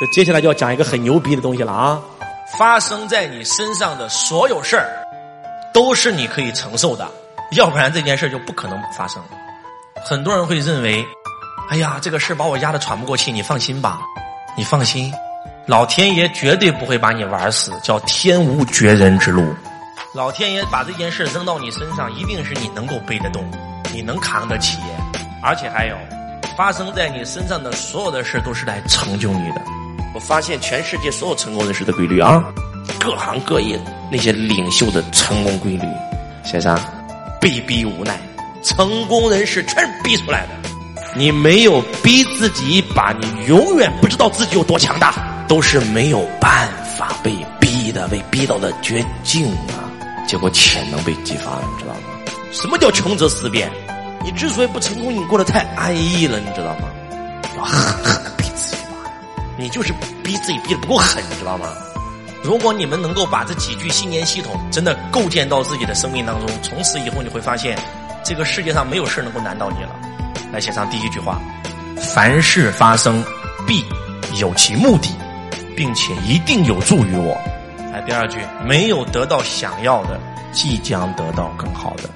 这接下来就要讲一个很牛逼的东西了啊！发生在你身上的所有事儿，都是你可以承受的，要不然这件事就不可能发生。很多人会认为，哎呀，这个事把我压得喘不过气。你放心吧，你放心，老天爷绝对不会把你玩死，叫天无绝人之路。老天爷把这件事扔到你身上，一定是你能够背得动，你能扛得起，而且还有，发生在你身上的所有的事都是来成就你的。我发现全世界所有成功人士的规律啊，各行各业那些领袖的成功规律，先生，被逼无奈，成功人士全是逼出来的。你没有逼自己一把，你永远不知道自己有多强大。都是没有办法被逼的，被逼到了绝境啊。结果潜能被激发了，你知道吗？什么叫穷则思变？你之所以不成功，你过得太安逸了，你知道吗？你就是逼自己逼的不够狠，你知道吗？如果你们能够把这几句信念系统真的构建到自己的生命当中，从此以后你会发现，这个世界上没有事能够难到你了。来写上第一句话：凡事发生必有其目的，并且一定有助于我。来第二句，没有得到想要的，即将得到更好的。